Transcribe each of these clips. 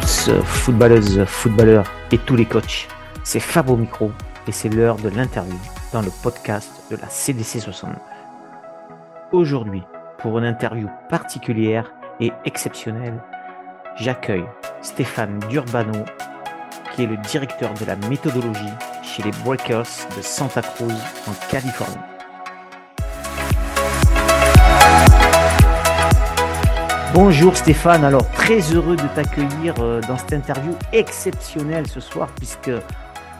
footballeuses, footballeurs et tous les coachs. C'est Fab micro et c'est l'heure de l'interview dans le podcast de la CDC 69. Aujourd'hui, pour une interview particulière et exceptionnelle, j'accueille Stéphane Durbano, qui est le directeur de la méthodologie chez les Breakers de Santa Cruz en Californie. Bonjour Stéphane, alors très heureux de t'accueillir euh, dans cette interview exceptionnelle ce soir puisque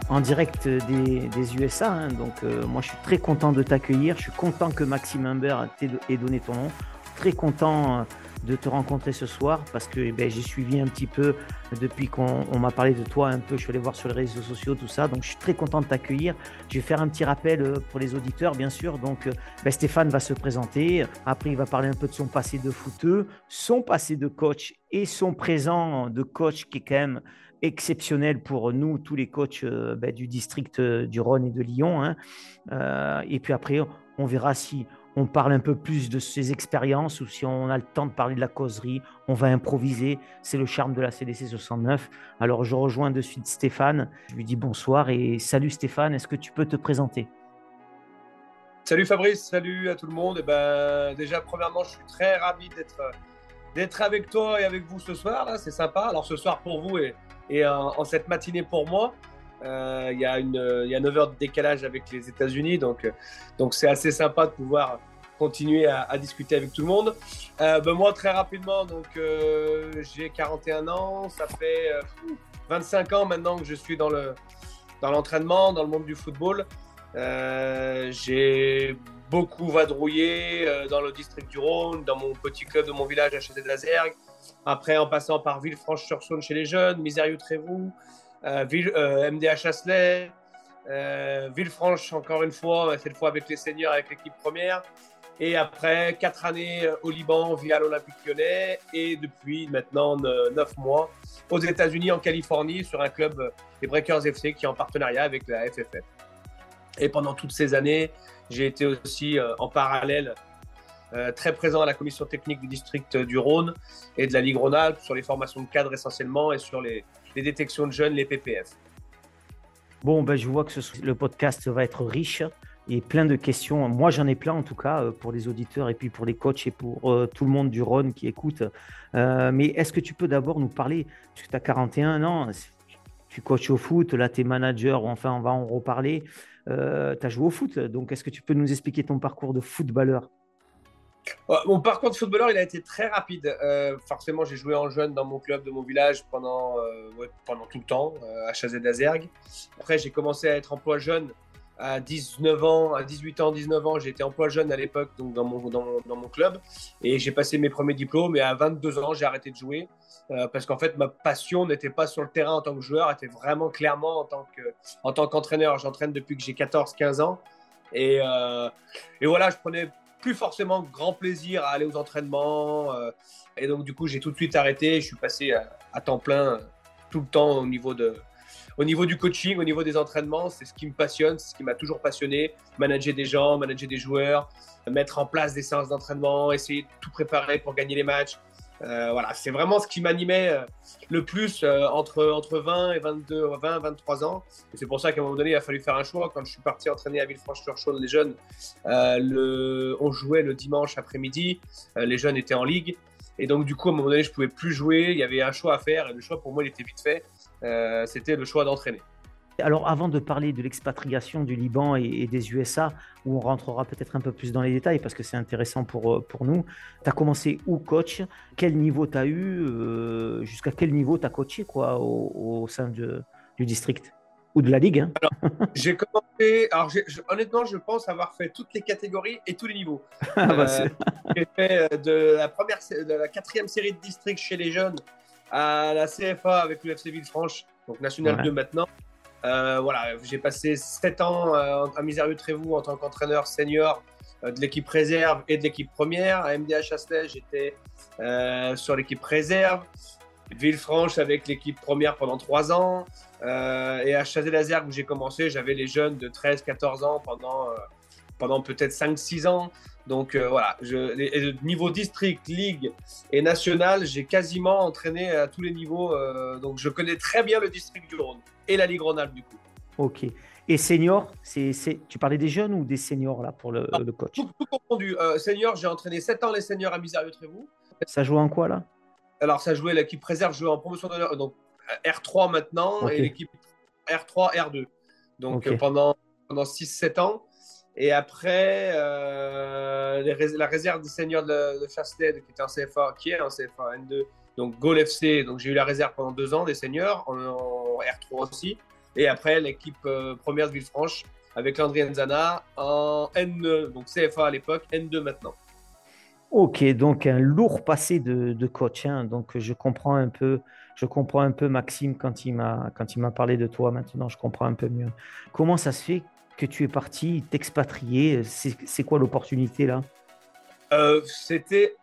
en direct des, USA, hein, donc euh, moi je suis très content de t'accueillir, je suis content que Maxime Humbert t'ait donné ton nom, très content euh, de te rencontrer ce soir parce que eh ben, j'ai suivi un petit peu depuis qu'on m'a parlé de toi un peu. Je suis allé voir sur les réseaux sociaux tout ça. Donc je suis très content de t'accueillir. Je vais faire un petit rappel euh, pour les auditeurs, bien sûr. Donc euh, ben, Stéphane va se présenter. Après, il va parler un peu de son passé de footeux, son passé de coach et son présent de coach qui est quand même exceptionnel pour nous, tous les coachs euh, ben, du district du Rhône et de Lyon. Hein. et puis après, on verra si on parle un peu plus de ses expériences ou si on a le temps de parler de la causerie, on va improviser. C'est le charme de la CDC 69. Alors je rejoins de suite Stéphane. Je lui dis bonsoir et salut Stéphane. Est-ce que tu peux te présenter? Salut Fabrice, salut à tout le monde. Et eh ben, déjà, premièrement, je suis très ravi d'être d'être avec toi et avec vous ce soir. Là, c'est sympa. Alors ce soir pour vous et, et en, cette matinée pour moi. Euh, il y, a une, il y a 9 heures de décalage avec les États-Unis, donc donc c'est assez sympa de pouvoir continuer à, discuter avec tout le monde. Euh, ben moi, très rapidement, euh, j'ai 41 ans, ça fait 25 euh, ans maintenant que je suis dans le dans l'entraînement, dans le monde du football. j'ai beaucoup vadrouillé dans le district du Rhône, dans mon petit club de mon village à Château de la Zergue. Après, en passant par Villefranche-sur-Saône chez les jeunes, Misérieux-Trévoux, Ville, MDH Chasselet, Villefranche encore une fois, cette fois avec les seniors, avec l'équipe première. Et après, quatre années euh, au Liban via l'Olympique lyonnais et depuis maintenant neuf mois aux États-Unis, en Californie, sur un club, euh, les Breakers FC, qui est en partenariat avec la FFF. Et pendant toutes ces années, j'ai été aussi euh, en parallèle très présent à la commission technique du district du Rhône et de la Ligue Rhône-Alpes sur les formations de cadres essentiellement et sur les, détections de jeunes, les PPF. Bon, ben, je vois que le podcast va être riche et plein de questions. Moi, j'en ai plein en tout cas euh, pour les auditeurs et puis pour les coachs et pour euh, tout le monde du Rhône qui écoute. Euh, mais est-ce que tu peux d'abord nous parler, puisque tu as 41 ans, tu coaches au foot, là tu es manager, enfin on va en reparler. tu as joué au foot, donc est-ce que tu peux nous expliquer ton parcours de footballeur? Mon parcours de footballeur, il a été très rapide. forcément, j'ai joué en jeune dans mon club de mon village pendant, pendant tout le temps, à Chazet d'Azergue. Après, j'ai commencé à être emploi jeune à 19 ans, à 18 ans, 19 ans, été emploi jeune à l'époque donc dans mon, dans, dans, mon club et j'ai passé mes premiers diplômes et à 22 ans, j'ai arrêté de jouer euh, parce qu'en fait, ma passion n'était pas sur le terrain en tant que joueur, était vraiment clairement en tant que en qu'entraîneur. J'entraîne depuis que j'ai 14-15 ans et, euh, et, voilà, je prenais plus forcément grand plaisir à aller aux entraînements euh, et donc du coup, j'ai tout de suite arrêté. Je suis passé à, à temps plein tout le temps au niveau de au niveau du coaching, au niveau des entraînements, c'est ce qui me passionne, c'est ce qui m'a toujours passionné. Manager des gens, manager des joueurs, mettre en place des séances d'entraînement, essayer de tout préparer pour gagner les matchs. Euh, voilà, c'est vraiment ce qui m'animait euh, le plus euh, entre, entre 20 et 22, 20, 23 ans. c'est pour ça qu'à un moment donné, il a fallu faire un choix. Quand je suis parti entraîner à Villefranche-sur-Saône les jeunes, on jouait le dimanche après-midi. les jeunes étaient en ligue. Et donc, du coup, à un moment donné, je pouvais plus jouer. Il y avait un choix à faire. Et le choix, pour moi, il était vite fait. C'était le choix d'entraîner. Alors avant de parler de l'expatriation du Liban et, des USA, où on rentrera peut-être un peu plus dans les détails parce que c'est intéressant pour, euh, pour nous, tu as commencé où coach? Quel niveau tu as eu euh, Jusqu'à quel niveau tu as coaché quoi, au, sein de, du district? Ou de la ligue hein? J'ai commencé, alors honnêtement, je pense avoir fait toutes les catégories et tous les niveaux. Ah, bah, j'ai fait de la, première, de la quatrième série de district chez les jeunes à la CFA avec l'UFC Villefranche, donc National 2 maintenant. Euh, voilà, j'ai passé 7 ans euh, à Misérieux Trévoux en tant qu'entraîneur senior euh, de l'équipe réserve et de l'équipe première. À MDH Chasselet, j'étais sur l'équipe réserve. Villefranche avec l'équipe première pendant 3 ans. et à Chazé-Laser, où j'ai commencé, j'avais les jeunes de 13-14 ans pendant, pendant peut-être 5-6 ans. Donc voilà, je, niveau district, ligue et national, j'ai quasiment entraîné à tous les niveaux. donc je connais très bien le district du Rhône et la Ligue Rhône-Alpes du coup. Ok. Et senior, c'est, tu parlais des jeunes ou des seniors là pour le, ah, coach? tout, confondu. senior, j'ai entraîné 7 ans les seniors à Misérieux-Trévoux. Ça joue en quoi là? Alors ça jouait l'équipe réserve jouait en promotion d'honneur, donc R3 maintenant et l'équipe R3, R2. Donc pendant, pendant 6-7 ans. Et après, euh, la réserve des seniors de, de Chastel, qui était en CFA, qui est en CFA N2, donc Goal FC. Donc j'ai eu la réserve pendant deux ans des seniors, en, R3 aussi. Et après, l'équipe euh, première de Villefranche avec Landry Nzana en N, donc CFA à l'époque, N2 maintenant. Ok, donc un lourd passé de, coach. Hein. Donc je comprends un peu, je comprends un peu Maxime quand il m'a parlé de toi. Maintenant, je comprends un peu mieux. Comment ça se fait tu es parti t'expatrier C'est quoi l'opportunité là? Euh, C'était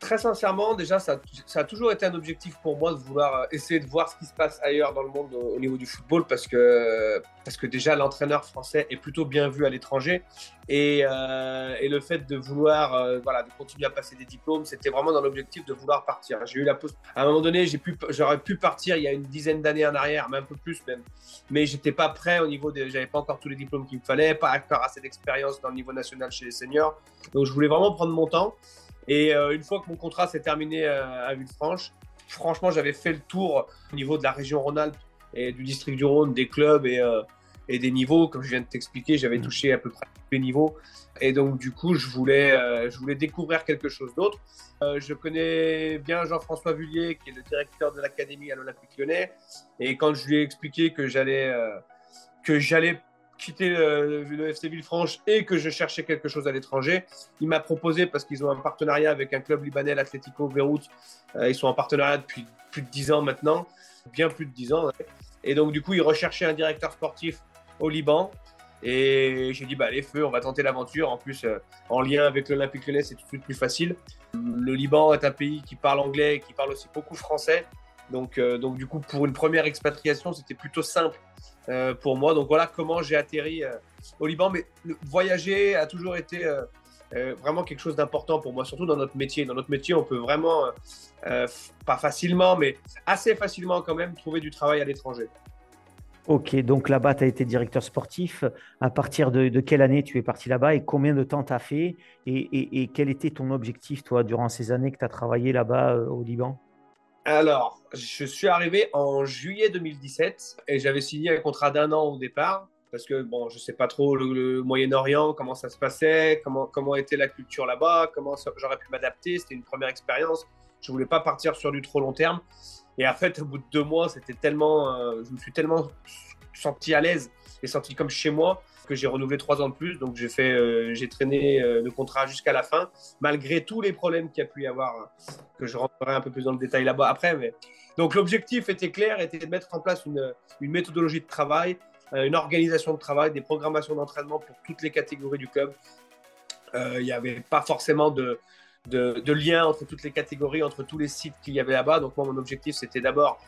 très sincèrement, déjà, ça, a toujours été un objectif pour moi de vouloir euh, essayer de voir ce qui se passe ailleurs dans le monde au, niveau du football parce que, parce que déjà, l'entraîneur français est plutôt bien vu à l'étranger. Et, euh, le fait de vouloir voilà, de continuer à passer des diplômes, c'était vraiment dans l'objectif de vouloir partir. J'ai eu la À un moment donné, j'aurais pu partir il y a une dizaine d'années en arrière, même un peu plus même. Mais j'étais pas prêt au niveau des. J'avais pas encore tous les diplômes qu'il me fallait, pas encore assez d'expérience dans le niveau national chez les seniors. Donc je voulais vraiment prendre mon temps. Et euh, une fois que mon contrat s'est terminé euh, à Villefranche, franchement, j'avais fait le tour au niveau de la région Rhône-Alpes et du district du Rhône, des clubs et, euh, et des niveaux. Comme je viens de t'expliquer, j'avais touché à peu près tous les niveaux. Et donc, du coup, je voulais, je voulais découvrir quelque chose d'autre. je connais bien Jean-François Vullier, qui est le directeur de l'académie à l'Olympique lyonnais. Et quand je lui ai expliqué que j'allais que j'allais quitter le, FC Villefranche et que je cherchais quelque chose à l'étranger. Il m'a proposé, parce qu'ils ont un partenariat avec un club libanais, l'Atlético Beyrouth, euh, ils sont en partenariat depuis plus de 10 ans maintenant, bien plus de 10 ans. Et donc, du coup, ils recherchaient un directeur sportif au Liban. Et j'ai dit, bah, les feux, on va tenter l'aventure. En plus, euh, en lien avec l'Olympique lyonnais, c'est tout de suite plus facile. Le Liban est un pays qui parle anglais et qui parle aussi beaucoup français. Donc, euh, donc du coup, pour une première expatriation, c'était plutôt simple euh, pour moi. Donc voilà comment j'ai atterri euh, au Liban. Mais voyager a toujours été vraiment quelque chose d'important pour moi, surtout dans notre métier. Dans notre métier, on peut vraiment, pas facilement, mais assez facilement quand même, trouver du travail à l'étranger. Ok, donc là-bas, tu as été directeur sportif. À partir de, quelle année tu es parti là-bas et combien de temps tu as fait? Et, et, quel était ton objectif, toi, durant ces années que tu as travaillé là-bas au Liban? Alors, je suis arrivé en juillet 2017 et j'avais signé un contrat d'un an au départ parce que bon, je sais pas trop le, Moyen-Orient, comment ça se passait, comment, comment était la culture là-bas, comment j'aurais pu m'adapter. C'était une première expérience. Je voulais pas partir sur du trop long terme. Et en fait, au bout de deux mois, c'était tellement, euh, je me suis tellement senti à l'aise et senti comme chez moi que j'ai renouvelé trois ans de plus. Donc j'ai fait, euh, j'ai traîné euh, le contrat jusqu'à la fin, malgré tous les problèmes qu'il y a pu y avoir, euh, que je rentrerai un peu plus dans le détail là-bas après. Mais... Donc l'objectif était clair, était de mettre en place une, une méthodologie de travail, une organisation de travail, des programmations d'entraînement pour toutes les catégories du club. Il n'y avait pas forcément de, de, de, lien entre toutes les catégories, entre tous les sites qu'il y avait là-bas. Donc moi, mon objectif, c'était d'abord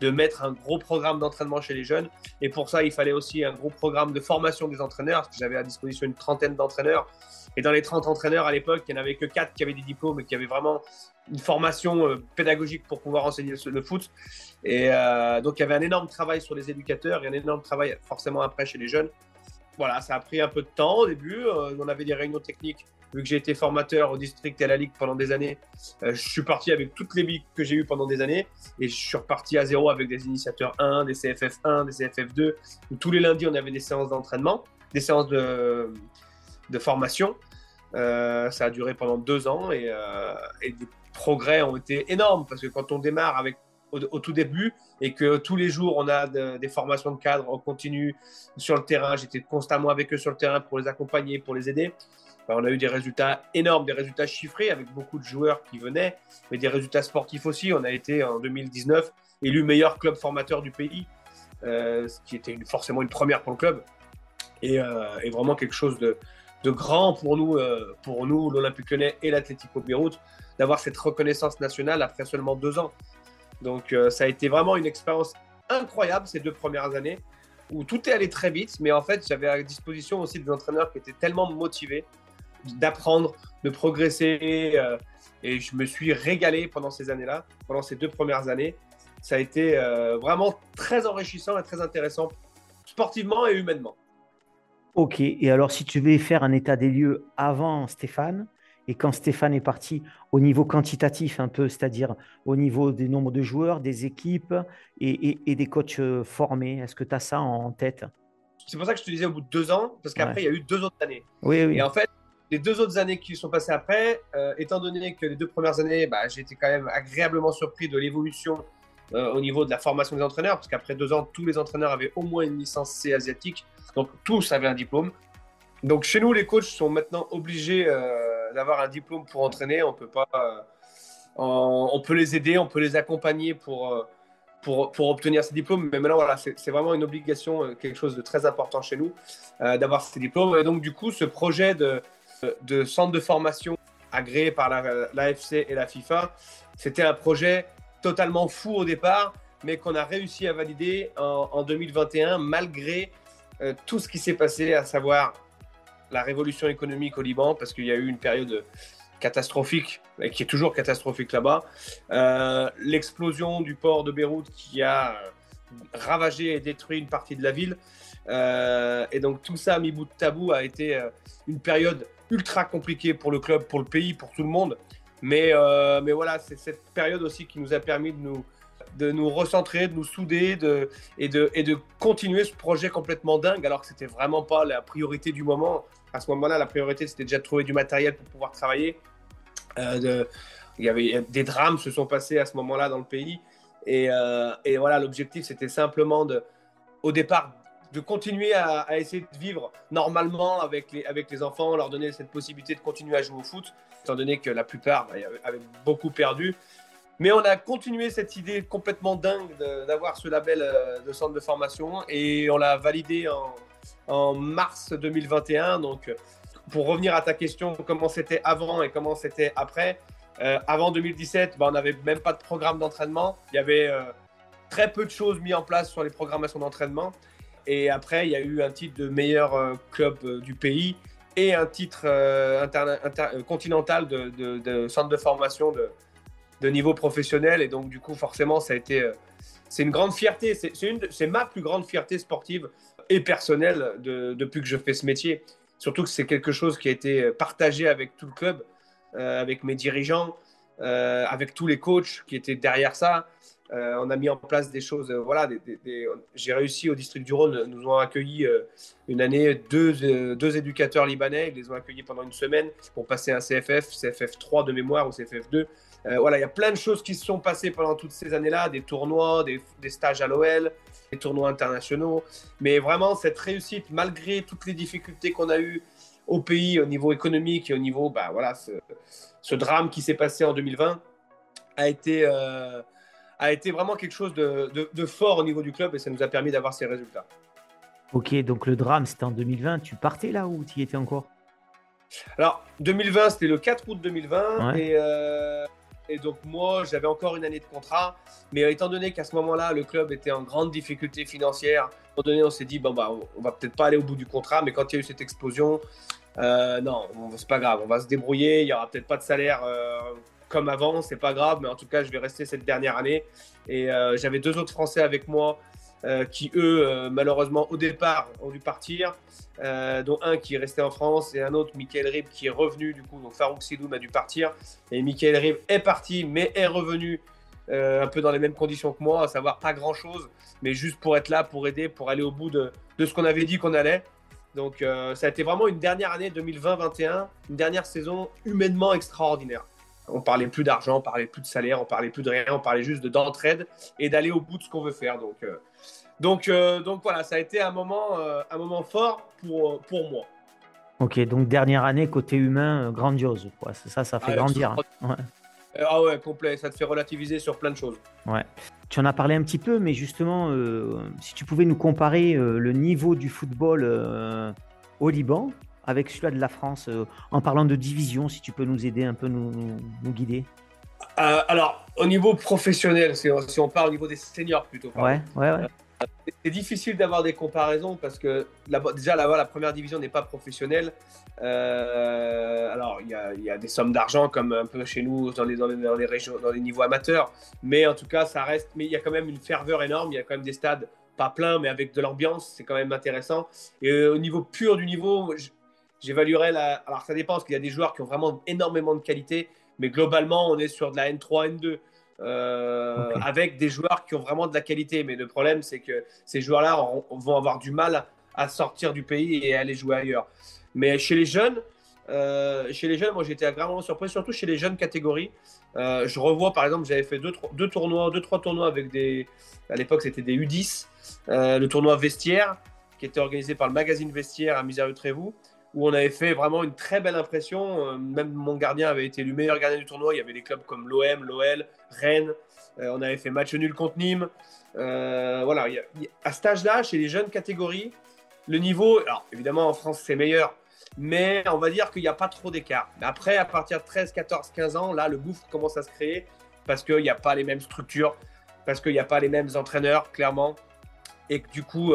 de mettre un gros programme d'entraînement chez les jeunes. Et pour ça, il fallait aussi un gros programme de formation des entraîneurs, parce que j'avais à disposition une trentaine d'entraîneurs. Et dans les 30 entraîneurs à l'époque, il n'y en avait que 4 qui avaient des diplômes et qui avaient vraiment une formation euh, pédagogique pour pouvoir enseigner le foot. Et euh, donc, il y avait un énorme travail sur les éducateurs et un énorme travail forcément après chez les jeunes. Voilà, ça a pris un peu de temps au début. Euh, on avait des réunions techniques vu que j'ai été formateur au district et à la ligue pendant des années, euh, je suis parti avec toutes les ligues que j'ai eues pendant des années et je suis reparti à zéro avec des initiateurs 1, des CFF 1, des CFF 2. Où tous les lundis, on avait des séances d'entraînement, des séances de, de formation. Euh, ça a duré pendant deux ans et, euh, et, les progrès ont été énormes parce que quand on démarre avec au, tout début et que tous les jours on a des formations de cadre, on continue sur le terrain. J'étais constamment avec eux sur le terrain pour les accompagner, pour les aider on a eu des résultats énormes, des résultats chiffrés avec beaucoup de joueurs qui venaient, mais des résultats sportifs aussi. On a été en 2019 élu meilleur club formateur du pays, euh, ce qui était forcément une première pour le club et, euh, vraiment quelque chose de, grand pour nous, euh, pour nous l'Olympique Lyonnais et l'Atlético Beyrouth, d'avoir cette reconnaissance nationale après seulement deux ans. Donc ça a été vraiment une expérience incroyable ces deux premières années. où tout est allé très vite, mais en fait, j'avais à disposition aussi des entraîneurs qui étaient tellement motivés d'apprendre, de progresser. Euh, et je me suis régalé pendant ces années-là, pendant ces deux premières années. Ça a été euh, vraiment très enrichissant et très intéressant, sportivement et humainement. Ok, et alors si tu veux faire un état des lieux avant Stéphane, et quand Stéphane est parti au niveau quantitatif un peu, c'est-à-dire au niveau des nombres de joueurs, des équipes et, des coachs euh, formés, est-ce que tu as ça en tête? C'est pour ça que je te disais au bout de deux ans, parce qu'après, il y a eu deux autres années. Oui, oui. Et en fait, les deux autres années qui sont passées après, euh, étant donné que les deux premières années, bah, j'ai été quand même agréablement surpris de l'évolution euh, au niveau de la formation des entraîneurs, parce qu'après deux ans, tous les entraîneurs avaient au moins une licence C asiatique, donc tous avaient un diplôme. Donc chez nous, les coachs sont maintenant obligés euh, d'avoir un diplôme pour entraîner. On peut pas, on peut les aider, on peut les accompagner pour pour, pour, obtenir ces diplômes. Mais maintenant, voilà, c'est vraiment une obligation, quelque chose de très important chez nous, d'avoir ces diplômes. Et donc, du coup, ce projet de, de centre de formation agréé par l'AFC et la FIFA. C'était un projet totalement fou au départ, mais qu'on a réussi à valider en, 2021 malgré euh, tout ce qui s'est passé, à savoir la révolution économique au Liban, parce qu'il y a eu une période catastrophique, et qui est toujours catastrophique là-bas, euh, l'explosion du port de Beyrouth qui a ravagé et détruit une partie de la ville. Euh, et donc tout ça mis bout de tabou a été une période ultra compliqué pour le club, pour le pays, pour tout le monde. Mais, euh, mais voilà, c'est cette période aussi qui nous a permis de nous, de nous recentrer, de nous souder de, et, de, et de continuer ce projet complètement dingue, alors que c'était vraiment pas la priorité du moment. À ce moment-là, la priorité, c'était déjà de trouver du matériel pour pouvoir travailler. Euh, il y avait des drames se sont passés à ce moment-là dans le pays. Et, euh, voilà, l'objectif, c'était simplement de, au départ, de continuer à, essayer de vivre normalement avec les, avec les enfants, leur donner cette possibilité de continuer à jouer au foot, étant donné que la plupart bah, avaient beaucoup perdu. Mais on a continué cette idée complètement dingue d'avoir ce label euh, de centre de formation et on l'a validé en, en, mars 2021. Donc, pour revenir à ta question, comment c'était avant et comment c'était après, euh, avant 2017, bah, on n'avait même pas de programme d'entraînement. Il y avait euh, très peu de choses mises en place sur les programmations d'entraînement. Et après, il y a eu un titre de meilleur euh, club du pays et un titre continental de, centre de formation de, niveau professionnel. Et donc, du coup, forcément, ça a été. c'est une grande fierté. C'est ma plus grande fierté sportive et personnelle depuis que je fais ce métier. Surtout que c'est quelque chose qui a été partagé avec tout le club, avec mes dirigeants, avec tous les coachs qui étaient derrière ça. Euh, on a mis en place des choses. Euh, voilà, j'ai réussi au district du Rhône. Nous ont accueilli euh, une année deux, deux, éducateurs libanais. Ils les ont accueillis pendant une semaine pour passer un CFF, CFF 3 de mémoire ou CFF 2. Voilà, il y a plein de choses qui se sont passées pendant toutes ces années-là, des tournois, des, stages à l'OL, des tournois internationaux. Mais vraiment, cette réussite, malgré toutes les difficultés qu'on a eues au pays au niveau économique et au niveau, bah voilà, ce, drame qui s'est passé en 2020 a été a été vraiment quelque chose de, fort au niveau du club et ça nous a permis d'avoir ces résultats. Ok, donc le drame, c'était en 2020. Tu partais là ou tu y étais encore? Alors, 2020, c'était le 4 août 2020. Euh, et, donc, moi, j'avais encore une année de contrat. Mais étant donné qu'à ce moment-là, le club était en grande difficulté financière, à donné, on s'est dit, bon, bah, on va peut-être pas aller au bout du contrat. Mais quand il y a eu cette explosion, euh, non, c'est pas grave, on va se débrouiller. Il y aura peut-être pas de salaire. Euh, comme avant, c'est pas grave, mais en tout cas, je vais rester cette dernière année. Et euh, j'avais deux autres Français avec moi euh, qui, eux, euh, malheureusement, au départ, ont dû partir, dont un qui est resté en France et un autre, Michael Rib, qui est revenu. Du coup, donc Farouk Sidoum a dû partir. Et Michael Rib est parti, mais est revenu un peu dans les mêmes conditions que moi, à savoir pas grand-chose, mais juste pour être là, pour aider, pour aller au bout de, de ce qu'on avait dit qu'on allait. Donc, ça a été vraiment une dernière année 2020-21, une dernière saison humainement extraordinaire. On parlait plus d'argent, on parlait plus de salaire, on parlait plus de rien, on parlait juste d'entraide et d'aller au bout de ce qu'on veut faire. Donc, euh, donc, euh, donc voilà, ça a été un moment, euh, un moment fort pour, pour moi. Ok, donc dernière année côté humain grandiose, quoi. Ça, ça fait ah, grandir. Hein. Ah ouais, complet. Ça te fait relativiser sur plein de choses. Ouais. Tu en as parlé un petit peu, mais justement, si tu pouvais nous comparer le niveau du football au Liban avec celui-là de la France euh, En parlant de division, si tu peux nous aider un peu, nous, nous, guider. Euh, alors, au niveau professionnel, si on, parle au niveau des seniors plutôt. Ouais, ouais, ouais. C'est difficile d'avoir des comparaisons parce que déjà là-bas, la première division n'est pas professionnelle. Euh, alors, il y, a, des sommes d'argent comme un peu chez nous dans les, régions, dans les niveaux amateurs, mais en tout cas, ça reste. Mais il y a quand même une ferveur énorme. Il y a quand même des stades pas pleins, mais avec de l'ambiance. C'est quand même intéressant. Et euh, au niveau pur du niveau, j'évaluerais la. Alors, ça dépend parce qu'il y a des joueurs qui ont vraiment énormément de qualité, mais globalement, on est sur de la N3, N2. Euh, avec des joueurs qui ont vraiment de la qualité. Mais le problème, c'est que ces joueurs-là vont avoir du mal à sortir du pays et aller jouer ailleurs. Mais chez les jeunes, euh, chez les jeunes, moi j'étais agréablement surpris, surtout chez les jeunes catégories. Euh, je revois par exemple, j'avais fait deux, deux, tournois, deux trois tournois avec des, à l'époque c'était des U10, le tournoi Vestiaire qui était organisé par le magazine Vestiaire à Misérieux Trévoux où on avait fait vraiment une très belle impression. Euh, même mon gardien avait été le meilleur gardien du tournoi. Il y avait des clubs comme l'OM, l'OL, Rennes. Euh, on avait fait match nul contre Nîmes. Euh, voilà, à cet âge-là, chez les jeunes catégories, le niveau, alors évidemment en France c'est meilleur, mais on va dire qu'il n'y a pas trop d'écart. Après, à partir de 13, 14, 15 ans, là, le gouffre commence à se créer parce qu'il n'y a pas les mêmes structures, parce qu'il n'y a pas les mêmes entraîneurs, clairement, et que du coup,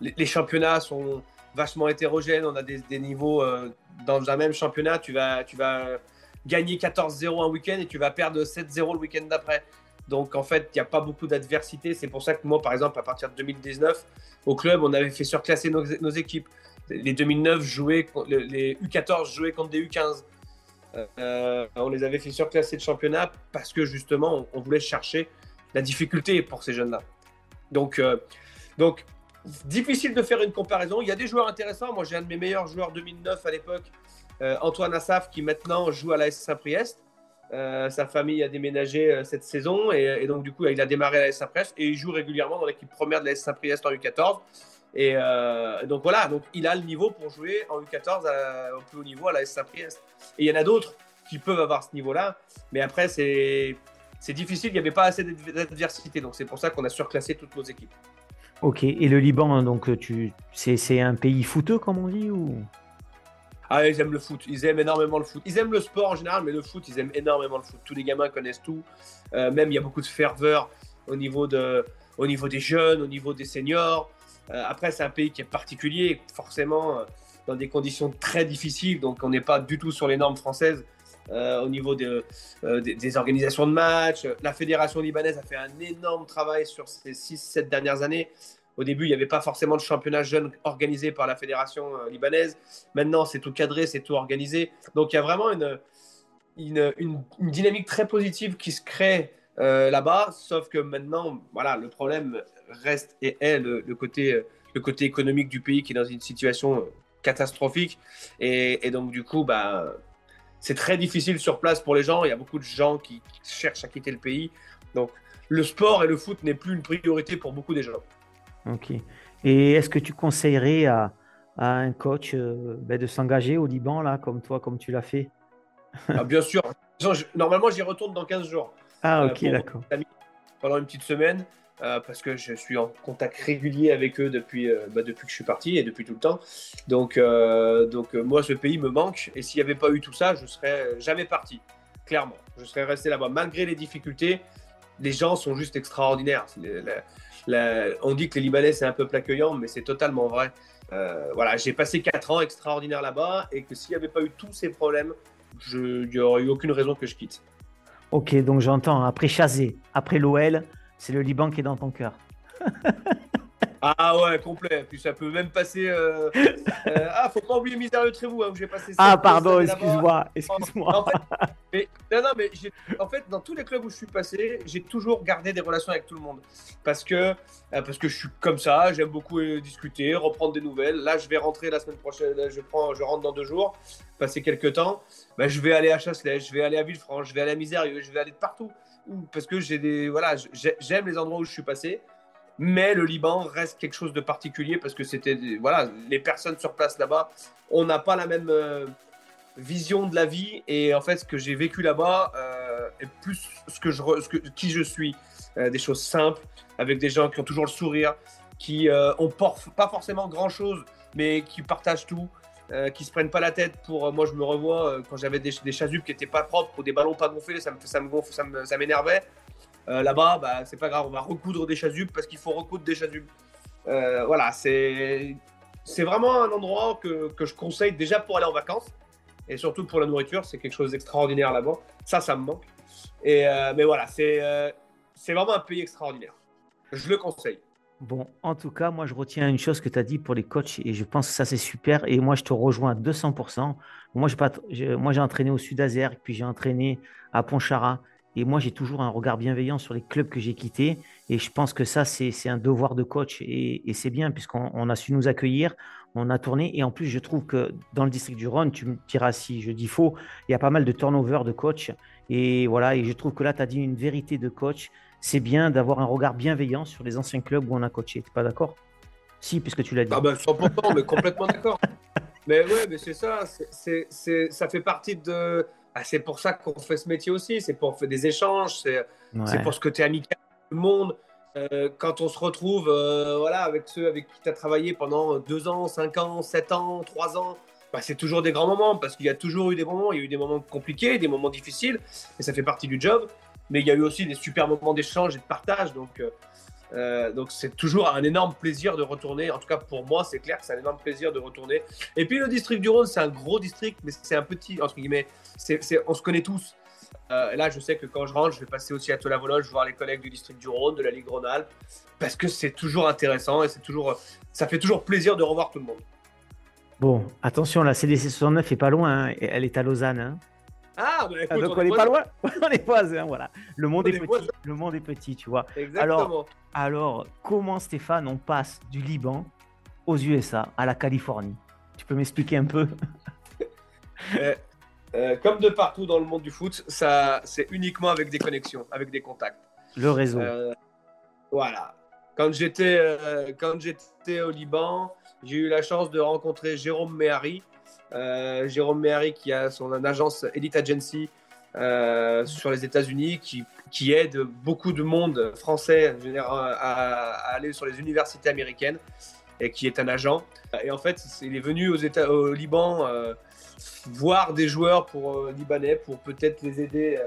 les, championnats sont, vachement hétérogène. On a des, niveaux euh, dans un même championnat. Tu vas, tu vas gagner 14-0 un week-end et tu vas perdre 7-0 le week-end d'après. Donc en fait, il n'y a pas beaucoup d'adversité. C'est pour ça que moi, par exemple, à partir de 2019, au club, on avait fait surclasser nos, équipes. Les 2009 jouaient, les U14 jouaient contre des U15. Euh, on les avait fait surclasser de championnat parce que justement, on, voulait chercher la difficulté pour ces jeunes-là. Donc, euh, donc difficile de faire une comparaison. Il y a des joueurs intéressants. Moi, j'ai un de mes meilleurs joueurs 2009 à l'époque, euh, Antoine Assaf, qui maintenant joue à la S Saint-Priest. Euh, sa famille a déménagé euh, cette saison et, donc du coup il a démarré à la S Saint-Priest et il joue régulièrement dans l'équipe première de la S Saint-Priest en U14 et donc voilà. Donc il a le niveau pour jouer en U14 au plus haut niveau à la S Saint-Priest. Et il y en a d'autres qui peuvent avoir ce niveau là mais après c'est c'est difficile. Il n'y avait pas assez d'adversité. Donc c'est pour ça qu'on a surclassé toutes nos équipes Ok, et le Liban, hein, donc tu, c'est, un pays footeux comme on dit ou? Ah, ils aiment le foot, ils aiment énormément le foot. Ils aiment le sport en général, mais le foot, ils aiment énormément le foot. Tous les gamins connaissent tout. Euh, même il y a beaucoup de ferveur au niveau, de, au niveau des jeunes, au niveau des seniors. Euh, après, c'est un pays qui est particulier, forcément, euh, dans des conditions très difficiles. Donc, on n'est pas du tout sur les normes françaises. Au niveau de, des, des, organisations de matchs. La fédération libanaise a fait un énorme travail sur ces 6-7 dernières années. Au début, il n'y avait pas forcément de championnat jeune organisé par la fédération euh, libanaise. Maintenant, c'est tout cadré, c'est tout organisé. Donc, il y a vraiment une, une, dynamique très positive qui se crée euh, là-bas. Sauf que maintenant, voilà, le problème reste et est le, côté, le côté économique du pays qui est dans une situation catastrophique. Et, donc, du coup, bah, c'est très difficile sur place pour les gens. Il y a beaucoup de gens qui cherchent à quitter le pays. Donc, le sport et le foot n'est plus une priorité pour beaucoup des gens. Ok. Et est-ce que tu conseillerais à, un coach euh, ben, de s'engager au Liban, là, comme toi, comme tu l'as fait? Ah, Bien sûr. Normalement, j'y retourne dans 15 jours. Ah, ok, euh, d'accord. Pendant une petite semaine, euh, parce que je suis en contact régulier avec eux depuis, bah, depuis que je suis parti et depuis tout le temps. Donc, donc moi, ce pays me manque. Et s'il n'y avait pas eu tout ça, je serais jamais parti. Clairement. Je serais resté là-bas. Malgré les difficultés, les gens sont juste extraordinaires on dit que les Libanais, c'est un peu accueillant, mais c'est totalement vrai. Euh, voilà, j'ai passé 4 ans extraordinaires là-bas et que s'il n'y avait pas eu tous ces problèmes, il n'y aurait eu aucune raison que je quitte. Ok, donc j'entends, après Chazé, après l'OL, c'est le Liban qui est dans ton cœur. Ah ouais, complet. Puis ça peut même passer. Euh, euh, ah, faut pas oublier Misère Trévoux, hein, où j'ai passé. Ah, pardon, excuse-moi. Excuse-moi. En fait, non, non, mais en fait, dans tous les clubs où je suis passé, j'ai toujours gardé des relations avec tout le monde. Parce que, euh, parce que je suis comme ça, j'aime beaucoup discuter, reprendre des nouvelles. Là, je vais rentrer la semaine prochaine, je, prends, je rentre dans deux jours, passer quelques temps. Ben, je vais aller à Chasselet, je vais aller à Villefranche, je vais aller à Misérieux, je vais aller de partout. Parce que j'ai des. Voilà, j'aime les endroits où je suis passé. Mais le Liban reste quelque chose de particulier parce que c'était voilà les personnes sur place là-bas, on n'a pas la même euh, vision de la vie et en fait ce que j'ai vécu là-bas euh, est plus ce que je ce que, qui je suis, euh, des choses simples avec des gens qui ont toujours le sourire, qui ont pas forcément grand chose mais qui partagent tout. Qui se prennent pas la tête pour moi je me revois quand j'avais des, des chasubles qui étaient pas propres ou des ballons pas gonflés ça me ça me ça m'énervait Là-bas, bah, c'est pas grave, on va recoudre des chasubles parce qu'il faut recoudre des chasubles. voilà, c'est vraiment un endroit que, que, je conseille déjà pour aller en vacances et surtout pour la nourriture. C'est quelque chose d'extraordinaire là-bas. Ça, ça me manque. Et, mais voilà, c'est c'est vraiment un pays extraordinaire. Je le conseille. Bon, en tout cas, moi, je retiens une chose que tu as dit pour les coachs et je pense que ça, c'est super. Et moi, je te rejoins à 200%. Moi, j'ai entraîné au sud azergue puis j'ai entraîné à Pontcharra. Et moi, j'ai toujours un regard bienveillant sur les clubs que j'ai quittés. Et je pense que ça, c'est un devoir de coach. Et, c'est bien, puisqu'on a su nous accueillir, on a tourné. Et en plus, je trouve que dans le district du Rhône, tu me diras si je dis faux, il y a pas mal de turnover de coach. Et voilà, et je trouve que là, tu as dit une vérité de coach c'est bien d'avoir un regard bienveillant sur les anciens clubs où on a coaché. Tu pas d'accord? Si, puisque tu l'as dit. Ah ben 100%, mais complètement d'accord. Mais ouais, mais c'est ça. C'est, ça fait partie de. Ah, c'est pour ça qu'on fait ce métier aussi. C'est pour faire des échanges. C'est, pour ce que tu es amical avec tout le monde. Euh, quand on se retrouve euh, voilà, avec ceux avec qui tu as travaillé pendant 2 ans, 5 ans, 7 ans, 3 ans, bah, c'est toujours des grands moments parce qu'il y a toujours eu des moments. Il y a eu des moments compliqués, des moments difficiles. Et ça fait partie du job mais il y a eu aussi des super moments d'échange et de partage. Donc, euh, euh, donc c'est toujours un énorme plaisir de retourner. En tout cas, pour moi, c'est clair que c'est un énorme plaisir de retourner. Et puis, le district du Rhône, c'est un gros district, mais c'est un petit, entre guillemets. c'est on se connaît tous. Euh, là, je sais que quand je rentre, je vais passer aussi à Tola-Vologe, voir les collègues du district du Rhône, de la Ligue Rhône-Alpes, parce que c'est toujours intéressant et c'est toujours, ça fait toujours plaisir de revoir tout le monde. Bon, attention, la CDC 69 est pas loin, hein. elle est à Lausanne. Hein. Ah, bah, écoute, donc on n'est pas loin, on est voisins, voilà. Le monde est, petit, le monde est petit, tu vois. Exactement. Alors, alors, comment Stéphane, on passe du Liban aux USA, à la Californie? Tu peux m'expliquer un peu? Euh, euh, Comme de partout dans le monde du foot, ça, c'est uniquement avec des connexions, avec des contacts. Le réseau. Euh, voilà. Quand j'étais, quand j'étais au Liban, j'ai eu la chance de rencontrer Jérôme Mehari, euh, Jérôme Méhari qui a son agence Elite Agency euh, sur les États-Unis qui, aide beaucoup de monde français à, aller sur les universités américaines et qui est un agent. Et en fait, il est venu aux États, au Liban euh, voir des joueurs pour libanais pour peut-être les aider,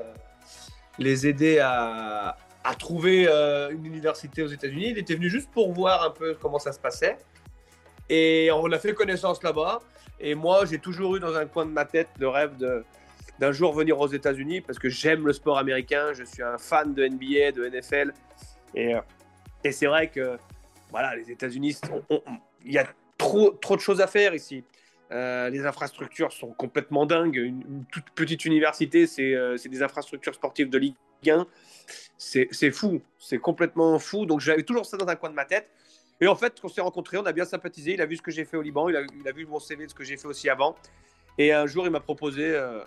les aider à trouver une université aux États-Unis. Il était venu juste pour voir un peu comment ça se passait. Et on a fait connaissance là-bas. Et moi, j'ai toujours eu dans un coin de ma tête le rêve d'un jour venir aux États-Unis parce que j'aime le sport américain. Je suis un fan de NBA, de NFL. Et, euh, et c'est vrai que voilà, les États-Unis, il y a trop, trop de choses à faire ici. Euh, les infrastructures sont complètement dingues. Une, toute petite université, euh, c'est des infrastructures sportives de Ligue 1. C'est fou, c'est complètement fou. Donc j'avais toujours ça dans un coin de ma tête. Et en fait, quand on s'est rencontrés, on a bien sympathisé. Il a vu ce que j'ai fait au Liban, il a, vu mon CV de ce que j'ai fait aussi avant. Et un jour, il m'a proposé euh,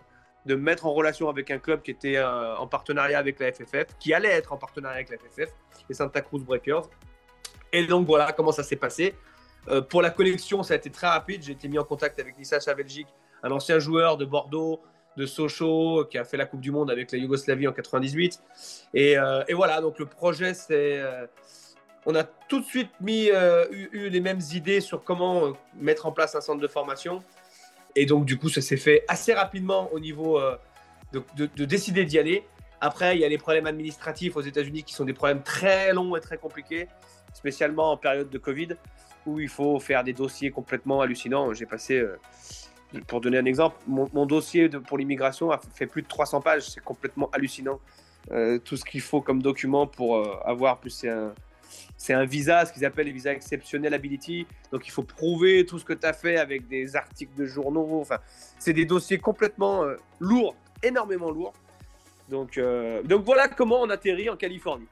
de me mettre en relation avec un club qui était euh, en partenariat avec la FFF, qui allait être en partenariat avec la FFF, les Santa Cruz Breakers. Et donc voilà comment ça s'est passé. Euh, pour la collection, ça a été très rapide. J'ai été mis en contact avec Nissa Belgique, un ancien joueur de Bordeaux, de Sochaux, qui a fait la Coupe du Monde avec la Yougoslavie en 98. Et, et voilà, donc le projet, c'est on a tout de suite mis, euh, eu, les mêmes idées sur comment euh, mettre en place un centre de formation. Et donc, du coup, ça s'est fait assez rapidement au niveau euh, de, décider d'y aller. Après, il y a les problèmes administratifs aux États-Unis qui sont des problèmes très longs et très compliqués, spécialement en période de Covid, où il faut faire des dossiers complètement hallucinants. J'ai passé, pour donner un exemple, mon, dossier pour l'immigration a fait plus de 300 pages. C'est complètement hallucinant. tout ce qu'il faut comme document pour avoir plus un, c'est un visa, ce qu'ils appellent les visas exceptionnel ability. Donc il faut prouver tout ce que tu as fait avec des articles de journaux. Enfin, c'est des dossiers complètement euh, lourds, énormément lourds. Donc, euh, donc voilà comment on atterrit en Californie.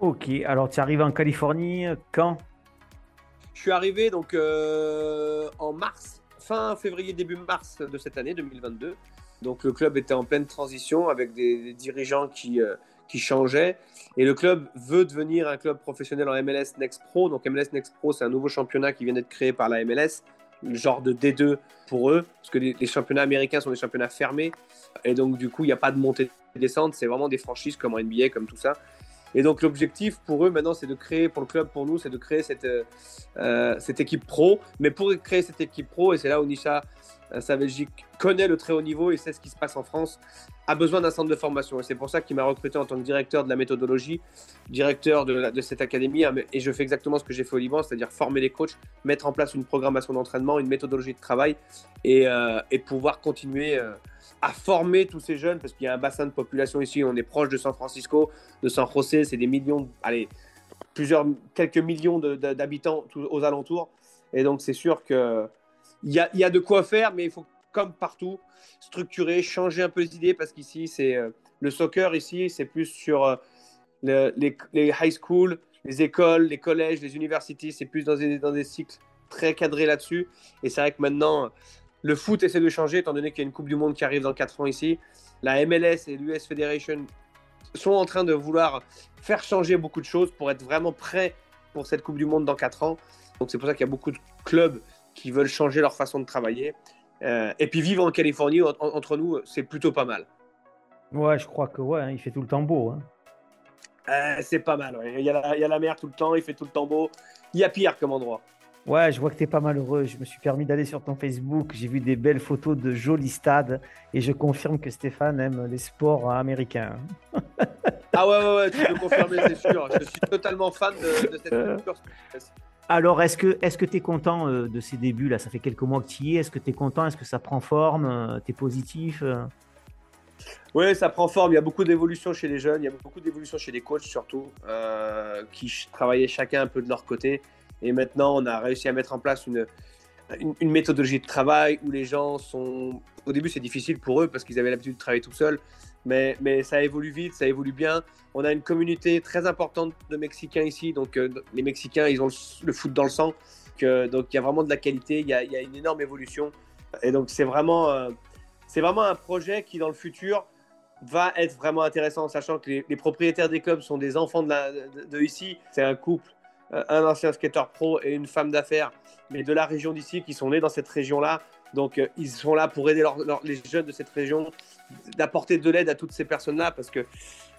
Ok, alors tu arrives en Californie euh, quand? Je suis arrivé donc en mars, fin février, début mars de cette année 2022. Donc le club était en pleine transition avec des dirigeants qui qui changeait. Et le club veut devenir un club professionnel en MLS Next Pro. Donc MLS Next Pro, c'est un nouveau championnat qui vient d'être créé par la MLS, le genre de D2 pour eux, parce que les, championnats américains sont des championnats fermés. Et donc du coup, il n'y a pas de montée et descente, c'est vraiment des franchises comme en NBA, comme tout ça. Et donc l'objectif pour eux maintenant, c'est de créer, pour le club, pour nous, c'est de créer cette, euh, cette équipe pro. Mais pour créer cette équipe pro, et c'est là où Nisha sa Belgique connaît le très haut niveau et sait ce qui se passe en France, a besoin d'un centre de formation. Et c'est pour ça qu'il m'a recruté en tant que directeur de la méthodologie, directeur de, cette académie. Et je fais exactement ce que j'ai fait au Liban, c'est-à-dire former les coachs, mettre en place une programmation d'entraînement, une méthodologie de travail et, euh, et pouvoir continuer euh, à former tous ces jeunes parce qu'il y a un bassin de population ici. On est proche de San Francisco, de San José, c'est des millions, allez, plusieurs, quelques millions d'habitants aux alentours. Et donc, c'est sûr qu'il y a, y a de quoi faire, mais il faut, comme partout, structurer, changer un peu les idées parce qu'ici, c'est euh, le soccer, ici, c'est plus sur euh, les, high school, les écoles, les collèges, les universités, c'est plus dans des, dans des cycles très cadrés là-dessus. Et c'est vrai que maintenant, le foot essaie de changer, étant donné qu'il y a une Coupe du Monde qui arrive dans 4 ans ici. La MLS et l'US Federation sont en train de vouloir faire changer beaucoup de choses pour être vraiment prêts pour cette Coupe du Monde dans 4 ans. Donc c'est pour ça qu'il y a beaucoup de clubs qui veulent changer leur façon de travailler. Euh, et puis vivre en Californie, entre nous, c'est plutôt pas mal. Ouais, je crois que ouais, hein, il fait tout le temps beau. Hein. Euh, c'est pas mal, il, y a la, il, y a la, mer tout le temps, il fait tout le temps beau. Il y a pire comme endroit. Ouais, je vois que tu es pas malheureux. Je me suis permis d'aller sur ton Facebook. J'ai vu des belles photos de jolis stades et je confirme que Stéphane aime les sports américains. ah ouais, ouais, ouais tu peux confirmer, c'est sûr. Je suis totalement fan de, cette euh. culture. Alors, est-ce que tu es content euh, de ces débuts là Ça fait quelques mois que tu y es. Est-ce que tu es content? Est-ce que ça prend forme? Euh, Tu es positif oui, ça prend forme. Il y a beaucoup d'évolution chez les jeunes. Il y a beaucoup d'évolution chez les coachs surtout, qui travaillaient chacun un peu de leur côté. Et maintenant, on a réussi à mettre en place une, une, méthodologie de travail où les gens sont. Au début, c'est difficile pour eux parce qu'ils avaient l'habitude de travailler tout seuls, mais, ça évolue vite, ça évolue bien. On a une communauté très importante de Mexicains ici, donc euh, les Mexicains, ils ont le, foot dans le sang, donc il y a vraiment de la qualité, il y a, une énorme évolution. Et donc, c'est vraiment, euh, c'est vraiment un projet qui, dans le futur, va être vraiment intéressant, sachant que les, propriétaires des clubs sont des enfants de, ici. C'est un couple euh, un ancien skater pro et une femme d'affaires, mais de la région d'ici, qui sont nés dans cette région-là. Donc, ils sont là pour aider les jeunes de cette région, d'apporter de l'aide à toutes ces personnes-là, parce que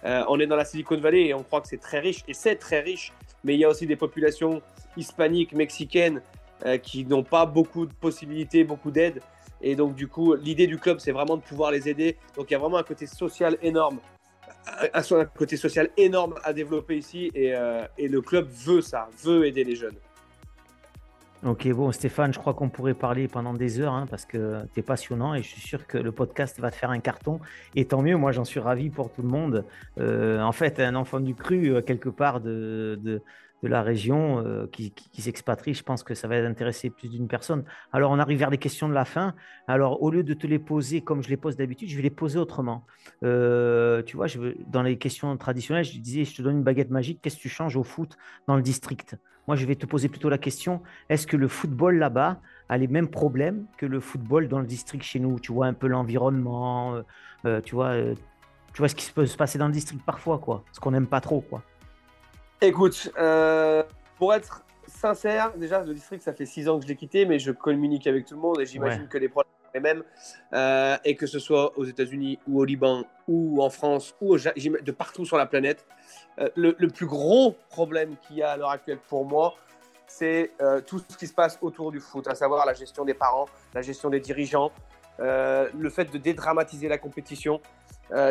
euh, on est dans la Silicon Valley et on croit que c'est très riche, et c'est très riche, mais il y a aussi des populations hispaniques, mexicaines, qui n'ont pas beaucoup de possibilités, beaucoup d'aide. Et donc, du coup, l'idée du club, c'est vraiment de pouvoir les aider. Donc, il y a vraiment un côté social énorme un, côté social énorme à développer ici et, euh, et, le club veut ça, veut aider les jeunes. Ok, bon Stéphane, je crois qu'on pourrait parler pendant des heures hein, parce que tu es passionnant et je suis sûr que le podcast va te faire un carton. Et tant mieux, moi j'en suis ravi pour tout le monde. Euh, en fait, un enfant du cru, euh, quelque part de, de, de la région euh, qui, s'expatrie, je pense que ça va intéresser plus d'une personne. Alors, on arrive vers les questions de la fin. Alors, au lieu de te les poser comme je les pose d'habitude, je vais les poser autrement. Euh, tu vois, je dans les questions traditionnelles, je disais, je te donne une baguette magique, qu'est-ce que tu changes au foot dans le district? Moi, je vais te poser plutôt la question, est-ce que le football là-bas a les mêmes problèmes que le football dans le district chez nous? Tu vois un peu l'environnement, euh, tu vois... tu vois ce qui peut se passer dans le district parfois, quoi. Ce qu'on n'aime pas trop, quoi. Écoute, euh, pour être sincère, déjà, le district, ça fait six ans que je l'ai quitté, mais je communique avec tout le monde et j'imagine que les problèmes sont les mêmes. Euh, et que ce soit aux États-Unis ou au Liban ou en France ou de partout sur la planète, euh, le, plus gros problème qu'il y a à l'heure actuelle pour moi, c'est tout ce qui se passe autour du foot, à savoir la gestion des parents, la gestion des dirigeants, le fait de dédramatiser la compétition,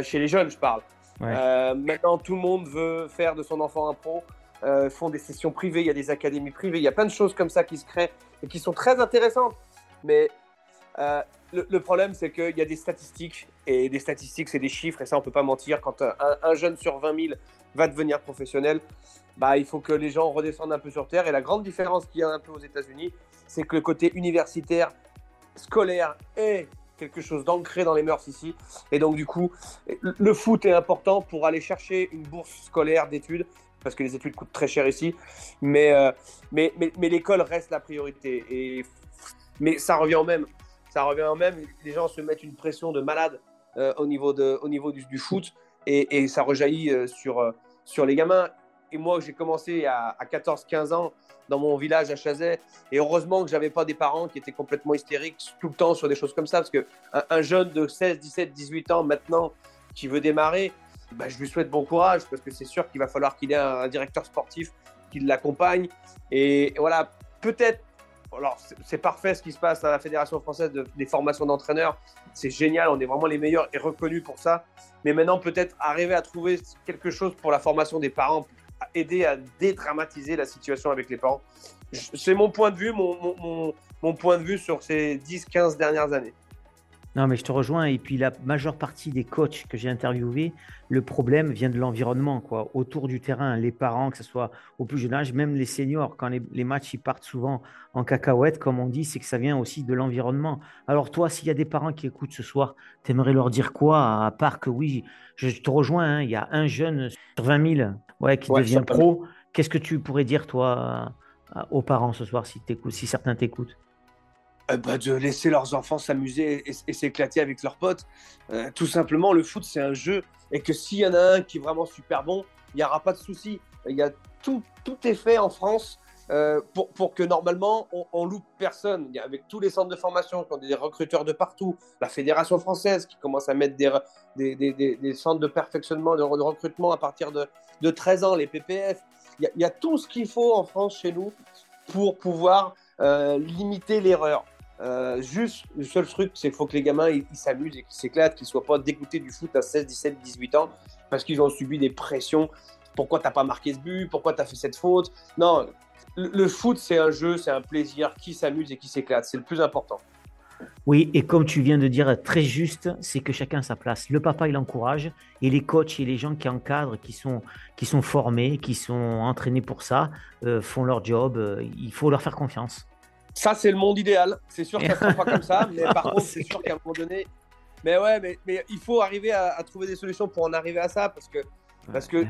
chez les jeunes, je parle. Euh, maintenant, tout le monde veut faire de son enfant un pro, euh, font des sessions privées, il y a des académies privées, il y a plein de choses comme ça qui se créent et qui sont très intéressantes. Mais euh, le, problème, c'est qu'il y a des statistiques, et des statistiques, c'est des chiffres, et ça, on peut pas mentir. Quand un, jeune sur 20 000 va devenir professionnel, bah, il faut que les gens redescendent un peu sur Terre. Et la grande différence qu'il y a un peu aux États-Unis, c'est que le côté universitaire, scolaire et quelque chose d'ancré dans les mœurs ici. Et donc, du coup, le foot est important pour aller chercher une bourse scolaire d'études, parce que les études coûtent très cher ici. Mais, euh, mais, mais, l'école reste la priorité. Et, mais ça revient au même. Ça revient même. Les gens se mettent une pression de malade euh, au niveau, de, au niveau du, foot. Et, et, ça rejaillit euh, sur, sur les gamins. Et moi, j'ai commencé à, à 14-15 ans dans mon village à Chazet. Et heureusement que j'avais pas des parents qui étaient complètement hystériques tout le temps sur des choses comme ça. Parce qu'un un jeune de 16, 17, 18 ans maintenant qui veut démarrer, bah, je lui souhaite bon courage parce que c'est sûr qu'il va falloir qu'il ait un, directeur sportif qui l'accompagne. Et voilà, peut-être alors c'est parfait ce qui se passe à la Fédération française des formations d'entraîneurs. C'est génial, on est vraiment les meilleurs et reconnus pour ça. Mais maintenant, peut-être arriver à trouver quelque chose pour la formation des parents, aider à dédramatiser la situation avec les parents. C'est mon point de vue, mon, mon point de vue sur ces 10-15 dernières années. Non, mais je te rejoins. Et puis la majeure partie des coachs que j'ai interviewés, le problème vient de l'environnement, quoi. Autour du terrain, les parents, que ce soit au plus jeune âge, même les seniors, quand les, matchs ils partent souvent en cacahuète, comme on dit, c'est que ça vient aussi de l'environnement. Alors toi, s'il y a des parents qui écoutent ce soir, tu aimerais leur dire quoi? À part que oui, je te rejoins. Hein, il y a un jeune sur 20 000 ouais, qui devient pro. Qu'est-ce que tu pourrais dire toi aux parents ce soir si, si certains t'écoutent? Euh, bah, de laisser leurs enfants s'amuser et, s'éclater avec leurs potes. Euh, tout simplement, le foot, c'est un jeu et que s'il y en a un qui est vraiment super bon, il n'y aura pas de souci. Il y a tout, tout est fait en France euh, pour, pour, que normalement on, on loupe personne. Y a, avec tous les centres de formation qui ont des recruteurs de partout, la fédération française qui commence à mettre des, des, centres de perfectionnement, de, recrutement à partir de, de 13 ans, les PPF. Il y a tout ce qu'il faut en France chez nous pour pouvoir limiter l'erreur. Euh, juste, le seul truc, c'est qu'il faut que les gamins ils s'amusent et qu'ils s'éclatent, qu'ils ne soient pas dégoûtés du foot à 16, 17, 18 ans parce qu'ils ont subi des pressions. Pourquoi tu n'as pas marqué ce but? Pourquoi tu as fait cette faute? Non, le, foot, c'est un jeu, c'est un plaisir. Qui s'amuse et qui s'éclate, c'est le plus important. Oui, et comme tu viens de dire très juste, c'est que chacun a sa place. Le papa, il encourage, et les coachs et les gens qui encadrent, qui sont, qui sont formés, qui sont entraînés pour ça, euh, font leur job. Euh, il faut leur faire confiance. Ça, c'est le monde idéal. C'est sûr que ça ne sera pas comme ça, mais par contre, c'est sûr qu'à un moment donné. Mais ouais, mais, mais il faut arriver à, trouver des solutions pour en arriver à ça parce que, parce que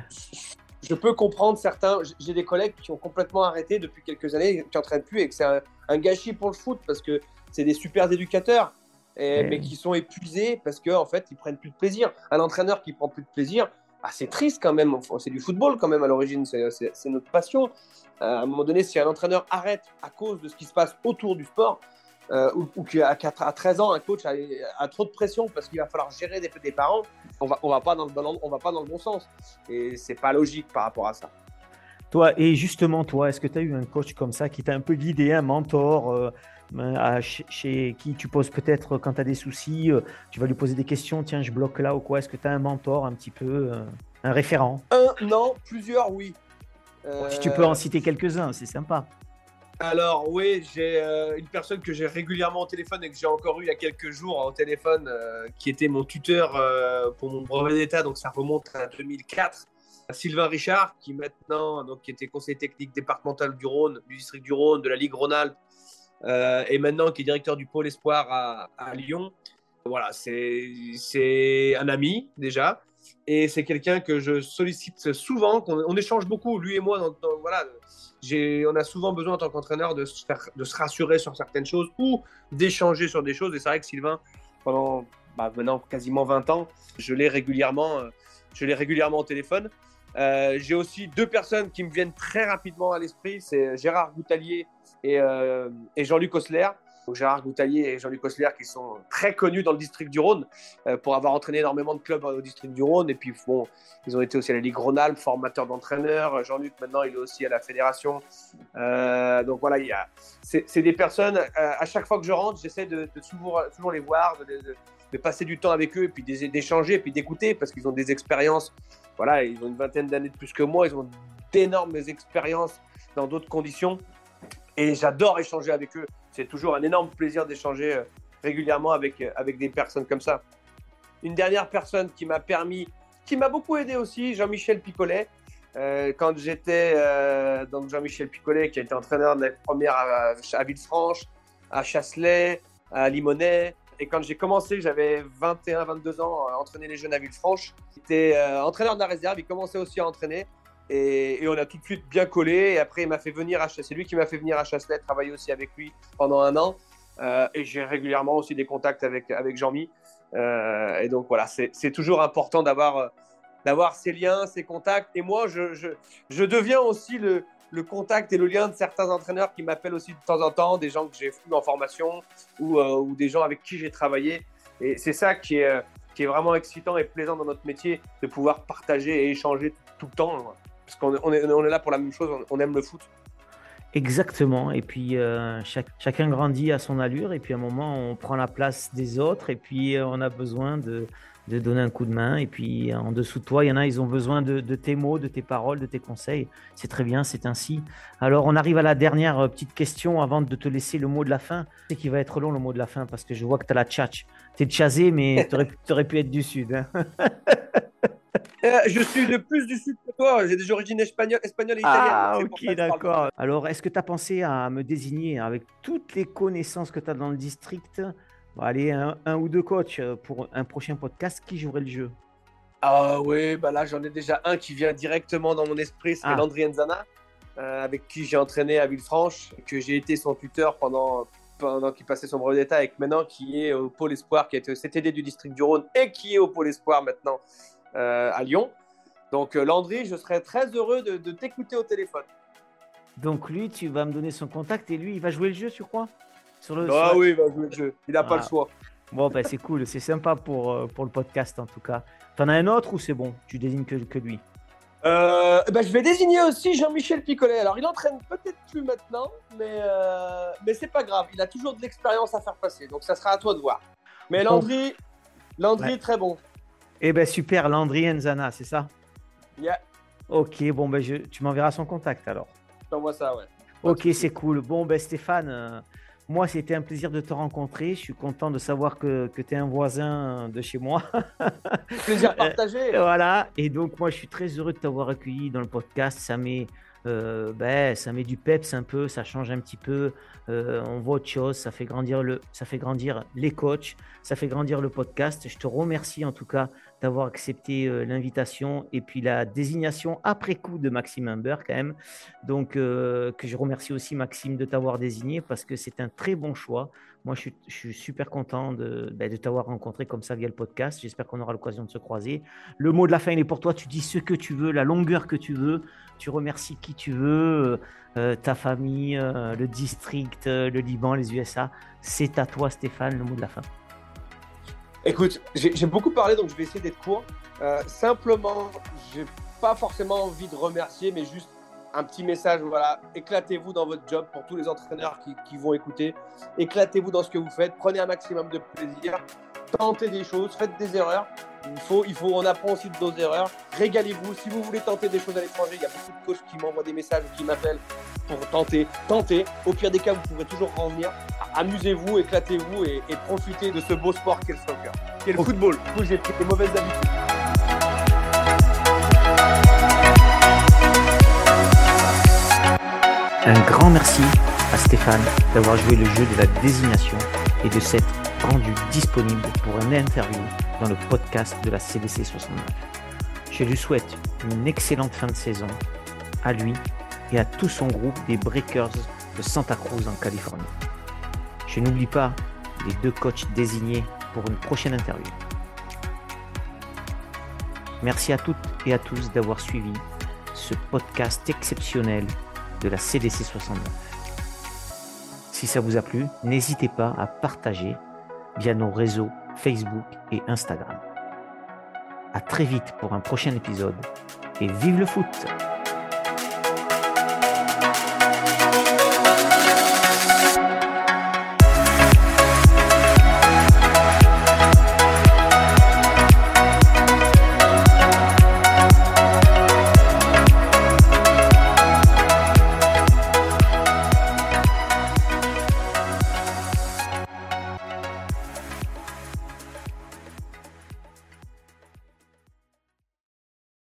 je peux comprendre certains. J'ai des collègues qui ont complètement arrêté depuis quelques années, qui n'entraînent plus et que c'est un, gâchis pour le foot parce que c'est des super éducateurs, mais qui sont épuisés parce qu'en en fait, ils prennent plus de plaisir. Un entraîneur qui prend plus de plaisir, c'est triste quand même. c'est du football quand même à l'origine, c'est notre passion. Euh, à un moment donné, si un entraîneur arrête à cause de ce qui se passe autour du sport, euh, ou, qu'à à 13 ans, un coach a, trop de pression parce qu'il va falloir gérer des, des parents, on va, on va pas dans le bon, on va pas dans le bon sens. Et c'est pas logique par rapport à ça. Toi, et justement, toi, est-ce que tu as eu un coach comme ça qui t'a un peu guidé, un mentor euh, chez, qui tu poses peut-être quand tu as des soucis, tu vas lui poser des questions, tiens, je bloque là ou quoi Est-ce que tu as un mentor un petit peu, un référent? Un, non, plusieurs, oui. Si tu peux en citer quelques-uns, c'est sympa. Alors oui, j'ai euh, une personne que j'ai régulièrement au téléphone et que j'ai encore eu il y a quelques jours au téléphone, euh, qui était mon tuteur euh, pour mon brevet d'état, donc ça remonte à 2004. Sylvain Richard, qui maintenant donc qui était conseiller technique départemental du Rhône, du district du Rhône, de la Ligue Rhône-Alpes, et maintenant qui est directeur du pôle espoir à, Lyon. Voilà, c'est un ami déjà. Et c'est quelqu'un que je sollicite souvent, qu'on on échange beaucoup, lui et moi. Donc, voilà, on a souvent besoin en tant qu'entraîneur de, se de se rassurer sur certaines choses ou d'échanger sur des choses. Et c'est vrai que Sylvain, pendant bah, maintenant quasiment 20 ans, je l'ai régulièrement, euh, régulièrement au téléphone. Euh, j'ai aussi deux personnes qui me viennent très rapidement à l'esprit, c'est Gérard Goutalier et, euh, et Jean-Luc Osler. Gérard Goutaillier et Jean-Luc Osler qui sont très connus dans le district du Rhône euh, pour avoir entraîné énormément de clubs au district du Rhône. Et puis, bon, ils ont été aussi à la Ligue Rhône-Alpes, formateurs d'entraîneurs. Jean-Luc, maintenant, il est aussi à la fédération. Euh, donc voilà, c'est des personnes, euh, à chaque fois que je rentre, j'essaie de, toujours, toujours, les voir, de, passer du temps avec eux et puis d'échanger et puis d'écouter parce qu'ils ont des expériences. Voilà, ils ont une vingtaine d'années de plus que moi, ils ont d'énormes expériences dans d'autres conditions. Et j'adore échanger avec eux c'est toujours un énorme plaisir d'échanger euh, régulièrement avec, euh, avec des personnes comme ça. Une dernière personne qui m'a permis, qui m'a beaucoup aidé aussi, Jean-Michel Picolet. Euh, quand j'étais donc Jean-Michel Picolet, qui a été entraîneur de la première à, Villefranche, à Chasselet, à Limonest. Et quand j'ai commencé, j'avais 21-22 ans à entraîner les jeunes à Villefranche. J'étais entraîneur de la réserve, il commençait aussi à entraîner. Et, on a tout de suite bien collé. Et après, il m'a fait venir à C'est lui qui m'a fait venir à Chasselet, travailler aussi avec lui pendant un an. Euh, et j'ai régulièrement aussi des contacts avec, avec Jean-Mi. Euh, et donc voilà, c'est toujours important d'avoir d'avoir ces liens, ces contacts. Et moi, je, je, deviens aussi le, le, contact et le lien de certains entraîneurs qui m'appellent aussi de temps en temps, des gens que j'ai vu en formation ou, euh, ou, des gens avec qui j'ai travaillé. Et c'est ça qui est, qui est vraiment excitant et plaisant dans notre métier, de pouvoir partager et échanger tout, tout le temps parce qu'on est, là pour la même chose, on, aime le foot. Exactement. Et puis euh, chacun grandit à son allure. Et puis à un moment, on prend la place des autres. Et puis euh, on a besoin de, donner un coup de main. Et puis en dessous de toi, il y en a, ils ont besoin de, tes mots, de tes paroles, de tes conseils. C'est très bien, c'est ainsi. Alors on arrive à la dernière euh, petite question avant de te laisser le mot de la fin. C'est qui va être long le mot de la fin? Parce que je vois que tu as la tchatch. Tu es chasé, mais tu aurais, pu être du sud. Hein. Euh, je suis de plus du sud que toi. J'ai des origines espagnoles, espagnoles et italiennes. Ah, ok, d'accord. Alors, est-ce que tu as pensé à me désigner avec toutes les connaissances que tu as dans le district? Allez, un, ou deux coachs pour un prochain podcast. Qui jouerait le jeu? Ah, oui, bah là, j'en ai déjà un qui vient directement dans mon esprit c'est ah. Landry Enzana, euh, avec qui j'ai entraîné à Villefranche, que j'ai été son tuteur pendant pendant qu'il passait son brevet d'état et maintenant qui est au pôle espoir, qui a été au CTD du district du Rhône et qui est au pôle espoir maintenant à Lyon. Donc euh, Landry, je serais très heureux de, t'écouter au téléphone. Donc lui, tu vas me donner son contact et lui, il va jouer le jeu sur quoi sur le, Ah oui, il va jouer le jeu. Il n'a pas le ah. choix. Bon, ben, c'est cool, c'est sympa pour, euh, pour le podcast en tout cas. T'en as un autre ou c'est bon? Tu désignes que, que lui euh, ben, je vais désigner aussi Jean-Michel Picolet. Alors, il entraîne peut-être plus maintenant, mais, euh, mais c'est pas grave. Il a toujours de l'expérience à faire passer, donc ça sera à toi de voir. Mais Landry, Landry très bon. Eh ben super, Landry Enzana, c'est ça? Yeah. Ok, bon, ben je, tu m'enverras son contact alors. Je t'envoie ça, ouais. Ok, c'est cool. Bon, ben Stéphane, euh, moi, c'était un plaisir de te rencontrer. Je suis content de savoir que, que tu es un voisin de chez moi. plaisir partagé. voilà. Et donc, moi, je suis très heureux de t'avoir accueilli dans le podcast. Ça met, euh, ben, ça met du peps un peu, ça change un petit peu. Euh, on voit autre chose. Ça fait, grandir le, ça fait grandir les coachs. Ça fait grandir le podcast. Je te remercie en tout cas d'avoir accepté euh, l'invitation et puis la désignation après coup de Maxime Humber quand même. Donc euh, que je remercie aussi Maxime de t'avoir désigné parce que c'est un très bon choix. Moi, je suis, super content de, ben, de t'avoir rencontré comme ça via le podcast. J'espère qu'on aura l'occasion de se croiser. Le mot de la fin, il est pour toi. Tu dis ce que tu veux, la longueur que tu veux. Tu remercies qui tu veux, euh, ta famille, le district, le Liban, les USA. C'est à toi, Stéphane, le mot de la fin. Écoute, j'ai beaucoup parlé, donc je vais essayer d'être court. Euh, simplement, j'ai pas forcément envie de remercier, mais juste un petit message. Voilà, éclatez-vous dans votre job pour tous les entraîneurs qui, vont écouter. Éclatez-vous dans ce que vous faites. Prenez un maximum de plaisir. Tentez des choses, faites des erreurs. Il faut, il faut, on apprend aussi de nos erreurs. Régalez-vous. Si vous voulez tenter des choses à l'étranger, il y a beaucoup de coachs qui m'envoient des messages ou qui m'appellent pour tenter. Tentez. Au pire des cas, vous pourrez toujours revenir amusez-vous, éclatez-vous et, profitez de ce beau sport qu'est le soccer, qu'est le football. Du coup, j'ai pris des mauvaises habitudes. Un grand merci à Stéphane d'avoir joué le jeu de la désignation et de s'être rendu disponible pour une interview dans le podcast de la CDC 69. Je lui souhaite une excellente fin de saison à lui et à tout son groupe des Breakers de Santa Cruz en Californie. Je n'oublie pas les deux coachs désignés pour une prochaine interview. Merci à toutes et à tous d'avoir suivi ce podcast exceptionnel de la CDC 69. Si ça vous a plu, n'hésitez pas à partager via nos réseaux Facebook et Instagram. À très vite pour un prochain épisode et vive le foot!